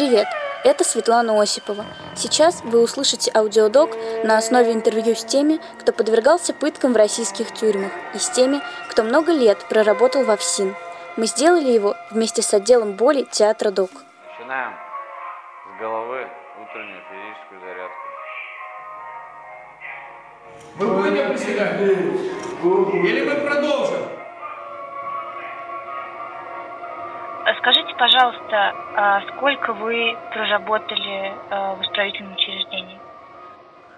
Привет, это Светлана Осипова. Сейчас вы услышите аудиодок на основе интервью с теми, кто подвергался пыткам в российских тюрьмах, и с теми, кто много лет проработал во ФСИН. Мы сделали его вместе с отделом боли театра ДОК. Начинаем с головы утреннюю физическую зарядку. Вы будете приседать? Или мы продолжим? Скажите, пожалуйста, а сколько вы проработали а, в исправительном учреждении?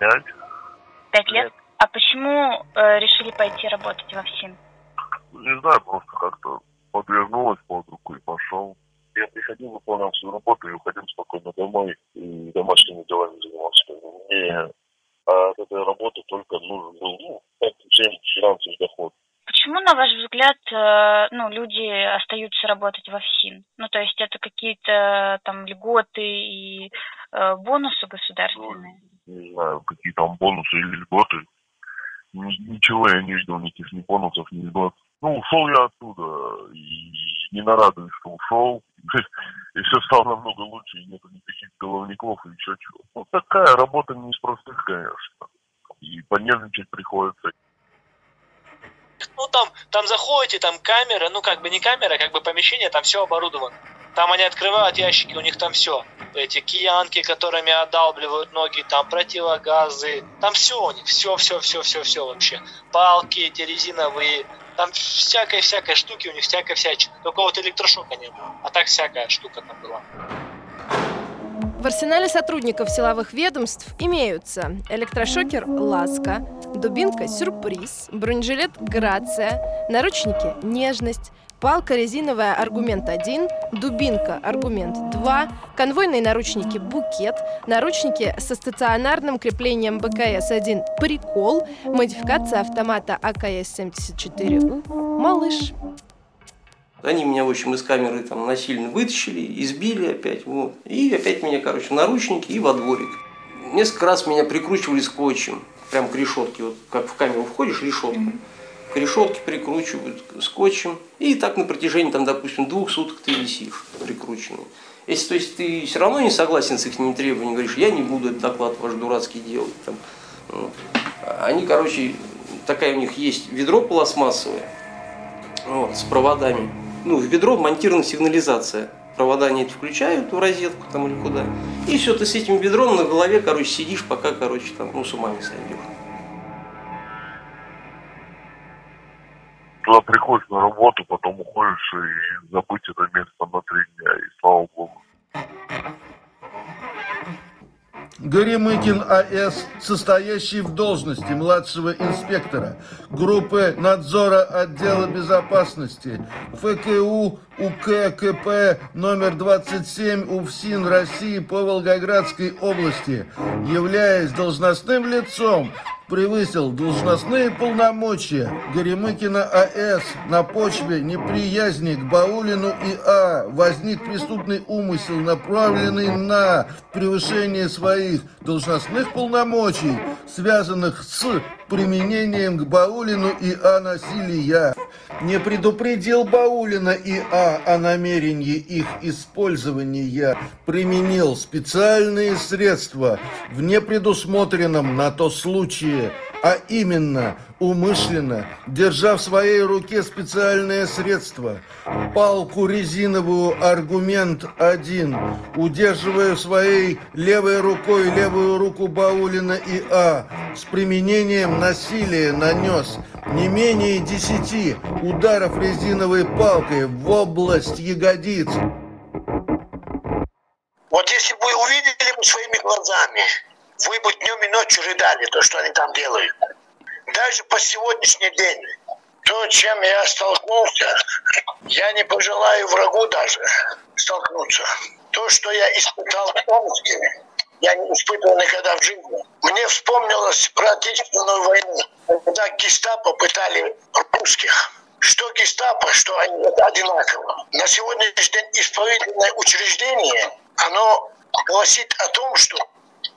Пять. Пять лет? А почему э, решили пойти работать во ФСИН? Не знаю, просто как-то подвернулось под руку и пошел. Я приходил, выполнял свою работу и уходил спокойно домой и домашними делами занимался. Мне а от этой работы только нужен был, ну, как финансовый доход. Почему, на ваш взгляд, э, ну, люди остаются работать во ФСИН? Ну, то есть это какие-то там льготы и э, бонусы государственные? Ну, не знаю, какие там бонусы или льготы. Ничего я не видел, никаких ни бонусов, ни льгот. Ну, ушел я оттуда, и не нарадуюсь, что ушел. И все стало намного лучше, и нету никаких головников и еще чего. Ну, такая работа не из простых, конечно. И понервничать приходится. Ну, там, там заходите, там камеры, ну, как бы не камера, как бы помещение, там все оборудовано. Там они открывают ящики, у них там все. Эти киянки, которыми отдалбливают ноги, там противогазы, там все у них, все, все, все, все, все вообще. Палки эти резиновые, там всякой-всякой штуки у них, всякой всячины. Только вот электрошока не было. А так всякая штука там была. В арсенале сотрудников силовых ведомств имеются электрошокер «Ласка», дубинка «Сюрприз», бронежилет «Грация», наручники «Нежность», палка резиновая «Аргумент-1», дубинка «Аргумент-2», конвойные наручники «Букет», наручники со стационарным креплением БКС-1 «Прикол», модификация автомата АКС-74У «Малыш». Они меня, в общем, из камеры там насильно вытащили, избили опять, вот. И опять меня, короче, наручники и во дворик. Несколько раз меня прикручивали скотчем, прям к решетке, вот как в камеру входишь, решетка. К решетке прикручивают скотчем. И так на протяжении, там, допустим, двух суток ты висишь прикрученный. Если то есть, ты все равно не согласен с их требованиями, говоришь, я не буду этот доклад ваш дурацкий делать. Там, вот. Они, короче, такая у них есть ведро пластмассовое вот, с проводами ну, в бедро монтирована сигнализация. Провода они включают в розетку там или куда. И все, ты с этим бедром на голове, короче, сидишь, пока, короче, там, ну, с ума не сойдешь. Туда приходишь на работу, потом уходишь и забыть это место на три дня, и слава богу. Горемыкин А.С., состоящий в должности младшего инспектора группы надзора отдела безопасности ФКУ УККП номер 27 УФСИН России по Волгоградской области, являясь должностным лицом превысил должностные полномочия Горемыкина А.С. на почве неприязни к Баулину И.А. возник преступный умысел, направленный на превышение своих должностных полномочий, связанных с применением к Баулину И.А. насилия. Не предупредил Баулина И.А. о намерении их использования, применил специальные средства в непредусмотренном на то случае а именно умышленно, держа в своей руке специальное средство, палку резиновую аргумент один, удерживая своей левой рукой левую руку Баулина и А, с применением насилия нанес не менее десяти ударов резиновой палкой в область ягодиц. Вот если бы увидели бы своими глазами, вы бы днем и рыдали, то, что они там делают. Даже по сегодняшний день, то, чем я столкнулся, я не пожелаю врагу даже столкнуться. То, что я испытал в Томске, я не испытывал никогда в жизни. Мне вспомнилось про Отечественную войну, когда гестапо пытали русских. Что гестапо, что они это одинаково. На сегодняшний день исправительное учреждение, оно гласит о том, что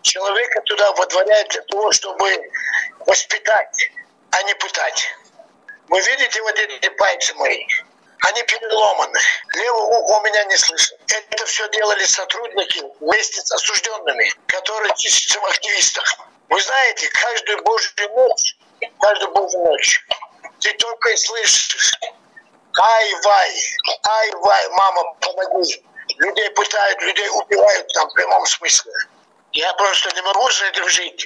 человека туда водворяют для того, чтобы воспитать, а не пытать. Вы видите вот эти пальцы мои? Они переломаны. Левое ухо у меня не слышит. Это все делали сотрудники вместе с осужденными, которые числятся в активистах. Вы знаете, каждую божью ночь, каждую божью ночь ты только и слышишь ай-вай, ай-вай, мама, помоги. Людей пытают, людей убивают там в прямом смысле. Я просто не могу с этим жить.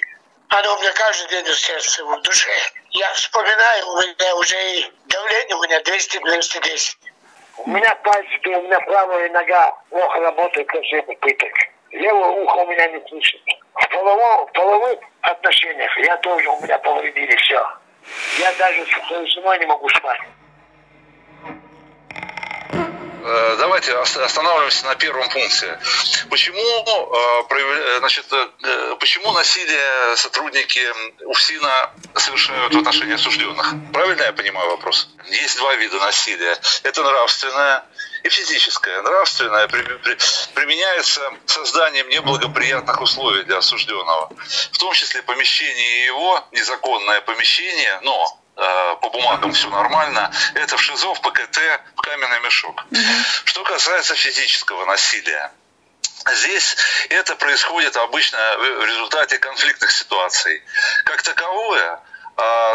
Оно у меня каждый день в сердце, в душе. Я вспоминаю, у меня уже и давление у меня 200-210. У меня пальчики, у меня правая нога плохо работает после пыток. Левое ухо у меня не слышит. В, половом, в половых отношениях я тоже, у меня половинили все. Я даже с женой не могу спать. Э, давайте останавливаемся на первом пункте. Почему, э, значит, э, почему насилие сотрудники УФСИНа совершают в отношении осужденных? Правильно я понимаю вопрос? Есть два вида насилия. Это нравственное и физическое. Нравственное применяется созданием неблагоприятных условий для осужденного. В том числе помещение его, незаконное помещение, но по бумагам все нормально, это в ШИЗО, в ПКТ, в каменный мешок. Что касается физического насилия, Здесь это происходит обычно в результате конфликтных ситуаций. Как таковое,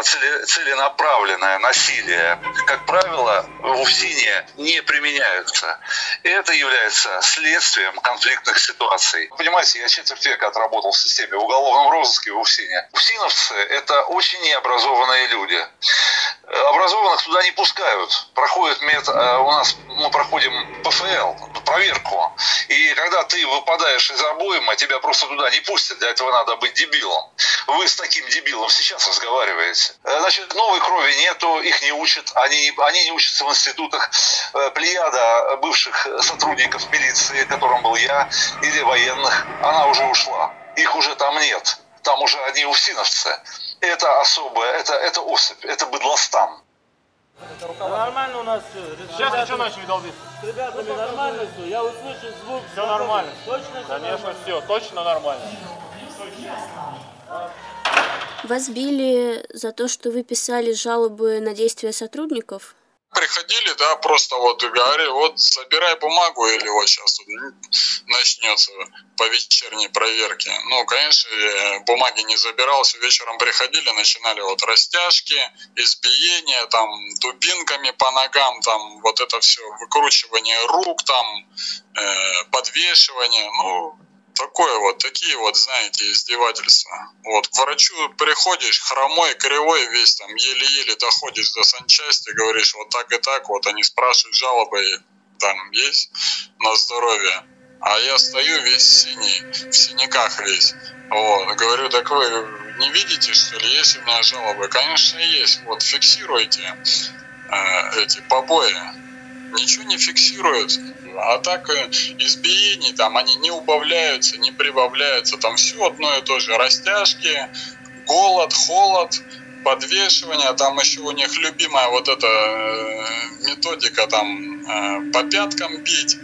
целенаправленное насилие, как правило, в УФСИНе не применяются. Это является следствием конфликтных ситуаций. Понимаете, я четверть века отработал в системе уголовном розыске в УФСИНе. УФСИНовцы – это очень необразованные люди. Образованных туда не пускают. Проходит мет, э, у нас мы проходим ПФЛ, проверку. И когда ты выпадаешь из обойма, тебя просто туда не пустят. Для этого надо быть дебилом. Вы с таким дебилом сейчас разговариваете. Э, значит, новой крови нету, их не учат. Они, они не учатся в институтах. Э, плеяда бывших сотрудников милиции, которым был я, или военных, она уже ушла. Их уже там нет. Там уже одни уфсиновцы. Это особое, это, это особь, это быдлостан. Нормально у нас все. Сейчас ты что начали долбиться? С ребятами нормально все. Я услышал звук. Все нормально. Точно все Конечно, нормально? все. Точно нормально. Вас били за то, что вы писали жалобы на действия сотрудников? Приходили, да, просто вот говорили, вот забирай бумагу или вот сейчас начнется по вечерней проверке. Ну, конечно, бумаги не забирался, вечером приходили, начинали вот растяжки, избиения, там, дубинками по ногам, там, вот это все, выкручивание рук, там, э, подвешивание, ну, такое вот, такие вот, знаете, издевательства. Вот, к врачу приходишь, хромой, кривой весь, там, еле-еле доходишь до санчасти, говоришь, вот так и так, вот они спрашивают жалобы, там, есть на здоровье. А я стою весь синий, в синяках весь. Вот, говорю, так вы не видите, что ли, есть у меня жалобы? Конечно, есть. Вот, фиксируйте э, эти побои. Ничего не фиксируют а так э, избиений там они не убавляются, не прибавляются, там все одно и то же, растяжки, голод, холод, подвешивание, там еще у них любимая вот эта э, методика там э, по пяткам бить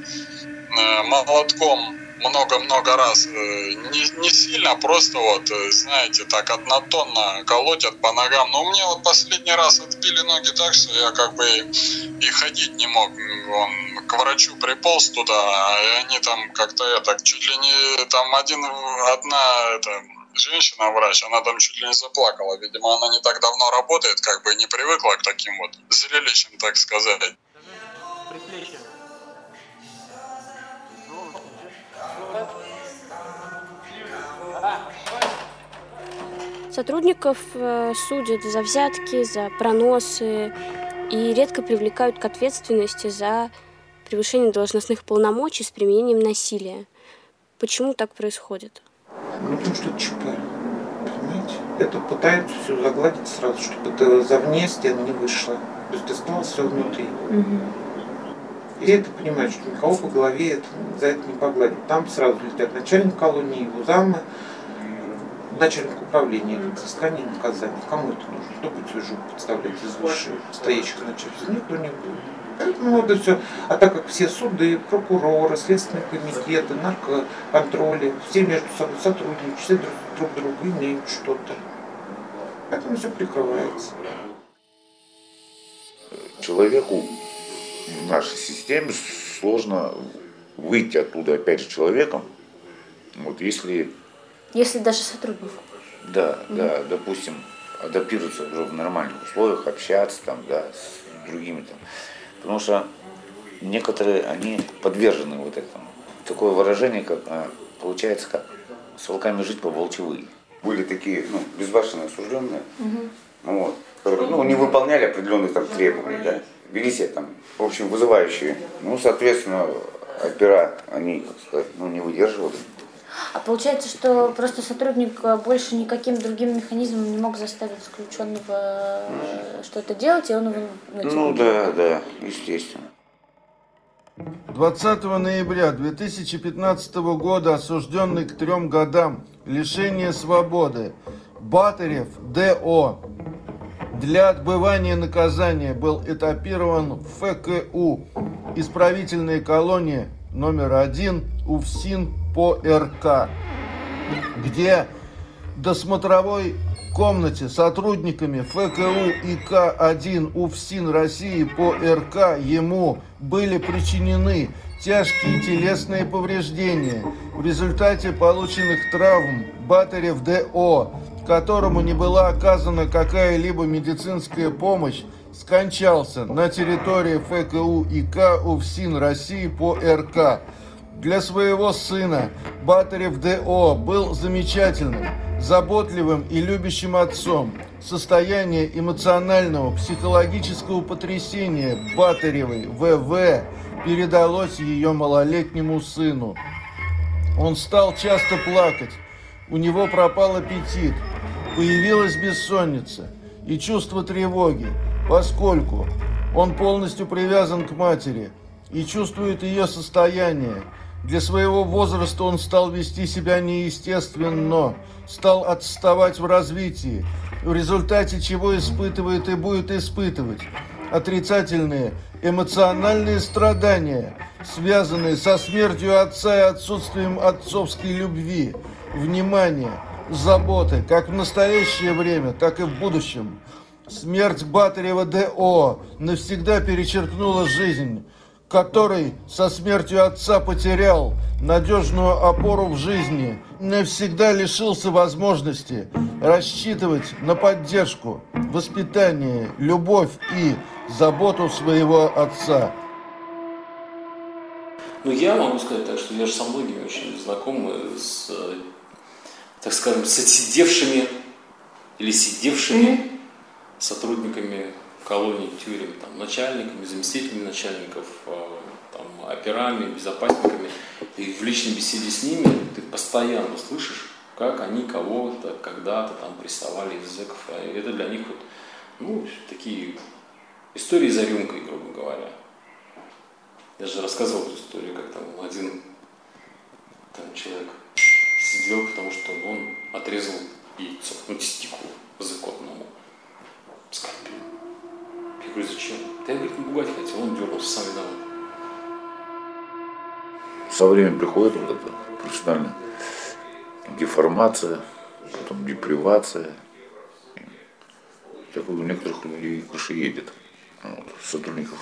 молотком много-много раз. Не, не сильно, просто вот, знаете, так однотонно колотят по ногам. Но меня вот последний раз отбили ноги так, что я как бы и ходить не мог. Он к врачу приполз туда, и они там как-то это, чуть ли не там один, одна это, женщина-врач, она там чуть ли не заплакала. Видимо, она не так давно работает, как бы не привыкла к таким вот зрелищам, так сказать. Сотрудников э, судят за взятки, за проносы и редко привлекают к ответственности за превышение должностных полномочий с применением насилия. Почему так происходит? Ну, потому что это ЧП. Понимаете? Это пытаются все загладить сразу, чтобы это за вне стен не вышло. То есть осталось все внутри. Угу. И это понимают, что никого по голове это, за это не погладит. Там сразу летят начальник колонии, его замы, начальник управления, это взыскание наказания. Кому это нужно? Кто будет свою жопу подставлять из высших стоящих начальников? Никто не будет. Поэтому это все. А так как все суды, прокуроры, следственные комитеты, наркоконтроли, все между собой сотрудничают, все друг, друг друга имеют что-то. Поэтому все прикрывается. Человеку в нашей системе сложно выйти оттуда опять же человеком, вот если... Если даже сотрудник. Да, mm да, допустим, адаптироваться уже в нормальных условиях, общаться там, да, с другими там. Потому что некоторые, они подвержены вот этому. Такое выражение, как, а, получается, как с волками жить по волчевые. Были такие, ну, безбашенные осужденные, угу. вот, которые, ну, не выполняли определенных там требований, да, вели себя там, в общем, вызывающие. Ну, соответственно, опера, они, как сказать, ну, не выдерживали. А получается, что просто сотрудник э, больше никаким другим механизмом не мог заставить заключенного э, что-то делать, и он его... Ну, типа, ну да, да, естественно. 20 ноября 2015 года осужденный к трем годам лишения свободы Батарев Д.О. для отбывания наказания был этапирован в ФКУ исправительная колония номер один УФСИН по РК, где досмотровой комнате сотрудниками ФКУ ИК-1 УФСИН России по РК ему были причинены тяжкие телесные повреждения в результате полученных травм Батарев ДО, которому не была оказана какая-либо медицинская помощь, скончался на территории ФКУ ИК УФСИН России по РК. Для своего сына Батарев ДО был замечательным, заботливым и любящим отцом. Состояние эмоционального, психологического потрясения Батаревой ВВ передалось ее малолетнему сыну. Он стал часто плакать, у него пропал аппетит, появилась бессонница и чувство тревоги, поскольку он полностью привязан к матери и чувствует ее состояние, для своего возраста он стал вести себя неестественно, стал отставать в развитии, в результате чего испытывает и будет испытывать отрицательные эмоциональные страдания, связанные со смертью отца и отсутствием отцовской любви, внимания, заботы, как в настоящее время, так и в будущем. Смерть Батарева Д.О. навсегда перечеркнула жизнь который со смертью отца потерял надежную опору в жизни, навсегда лишился возможности рассчитывать на поддержку, воспитание, любовь и заботу своего отца. Ну, я могу сказать так, что я же со многими очень знаком с, так скажем, с отсидевшими или сидевшими mm-hmm. сотрудниками колоний, тюрем, там, начальниками, заместителями начальников, э, там, операми, безопасниками. И в личной беседе с ними ты постоянно слышишь, как они кого-то когда-то там прессовали из зэков. А это для них вот, ну, такие истории за рюмкой, грубо говоря. Я же рассказывал эту историю, как там один там, человек сидел, потому что он отрезал яйцо, ну, тестикул законному скальпелем. Я говорю, зачем? Да я, говорит, не пугать хотел, он дернулся, сам виноват. Со временем приходит вот эта профессиональная деформация, потом депривация. Так у некоторых людей крыша едет, вот, сотрудников.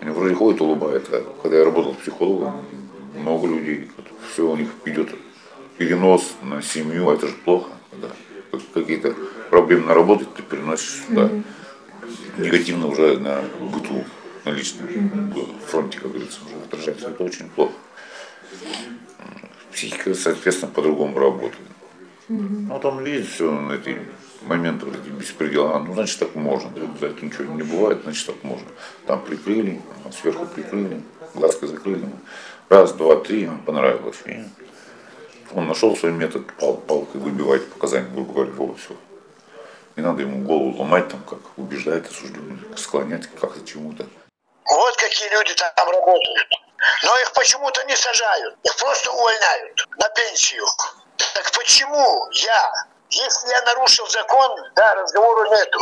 Они вроде ходят, улыбаются. Когда я работал психологом, много людей, все у них идет перенос на семью, а это же плохо. Да. Какие-то проблемы на работе ты переносишь сюда. Mm-hmm негативно уже на быту, на личном фронте, как говорится, уже отражается. Это очень плохо. Психика, соответственно, по-другому работает. Ну, там лезет все на эти моменты, вот эти беспредела. Ну, значит, так можно. За это ничего не бывает, значит, так можно. Там прикрыли, сверху прикрыли, глазкой закрыли. Раз, два, три, понравилось. И он нашел свой метод пал, палкой выбивать показания, грубо говоря, вот все. Не надо ему голову ломать, там, как убеждает осужденных, склонять как-то чему-то. Вот какие люди там работают. Но их почему-то не сажают. Их просто увольняют на пенсию. Так почему я, если я нарушил закон, да, разговору нету.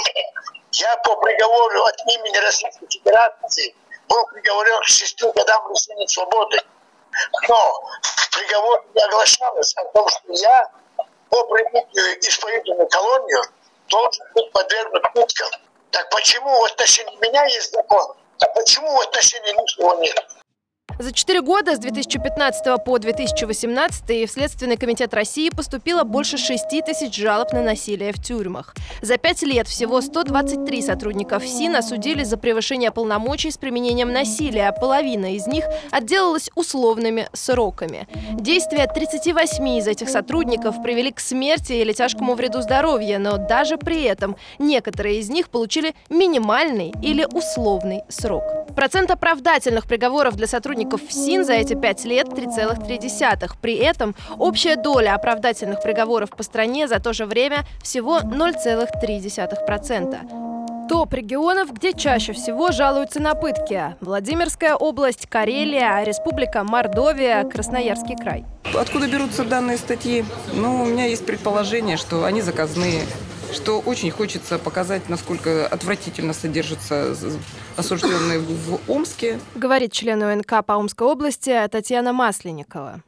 Я по приговору от имени Российской Федерации был приговорен к шести годам лишения свободы. Но в приговоре не оглашалось о том, что я по прибытию исправительную колонию должен быть подвергнут пыткам. Так почему в отношении меня есть закон, а по Почему в отношении лишнего нет? За четыре года с 2015 по 2018 в Следственный комитет России поступило больше 6 тысяч жалоб на насилие в тюрьмах. За пять лет всего 123 сотрудника ФСИН осудили за превышение полномочий с применением насилия. Половина из них отделалась условными сроками. Действия 38 из этих сотрудников привели к смерти или тяжкому вреду здоровья, но даже при этом некоторые из них получили минимальный или условный срок. Процент оправдательных приговоров для сотрудников ФСИН за эти пять лет 3,3. При этом общая доля оправдательных приговоров по стране за то же время всего 0,3%. Топ регионов, где чаще всего жалуются на пытки. Владимирская область, Карелия, Республика Мордовия, Красноярский край. Откуда берутся данные статьи? Ну, у меня есть предположение, что они заказные что очень хочется показать, насколько отвратительно содержатся осужденные в Омске. Говорит член УНК по Омской области Татьяна Масленникова.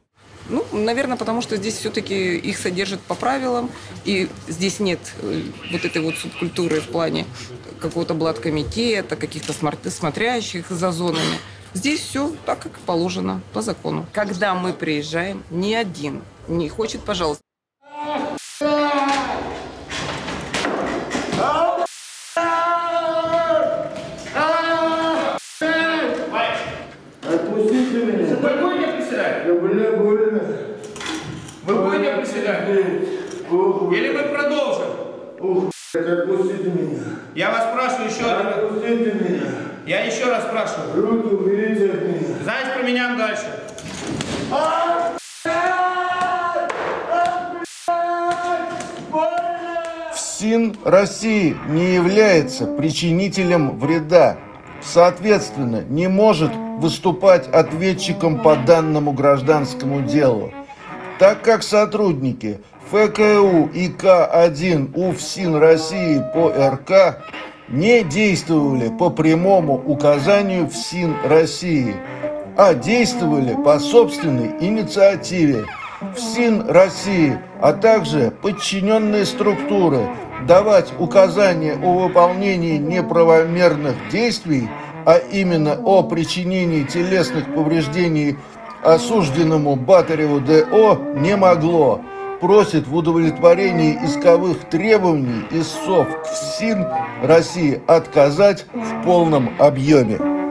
Ну, наверное, потому что здесь все-таки их содержат по правилам, и здесь нет э, вот этой вот субкультуры в плане какого-то блаткомитета, каких-то смотрящих за зонами. Здесь все так, как положено, по закону. Когда мы приезжаем, ни один не хочет, пожалуйста. Отпустите меня. Вы будете приседать? Да, бля, больно. Вы будете приседать? Или мы продолжим? Ух, отпустите меня. Я вас спрашиваю еще раз. Отпустите меня. Я еще раз спрашиваю. Руки уберите от меня. Знаете, поменяем дальше. ФСИН России не является причинителем вреда. Соответственно, не может выступать ответчиком по данному гражданскому делу. Так как сотрудники ФКУ и К1 УФСИН России по РК не действовали по прямому указанию ФСИН России, а действовали по собственной инициативе ФСИН России, а также подчиненные структуры давать указания о выполнении неправомерных действий – а именно о причинении телесных повреждений осужденному Батареву ДО не могло. Просит в удовлетворении исковых требований ИСОВ КФСИН России отказать в полном объеме.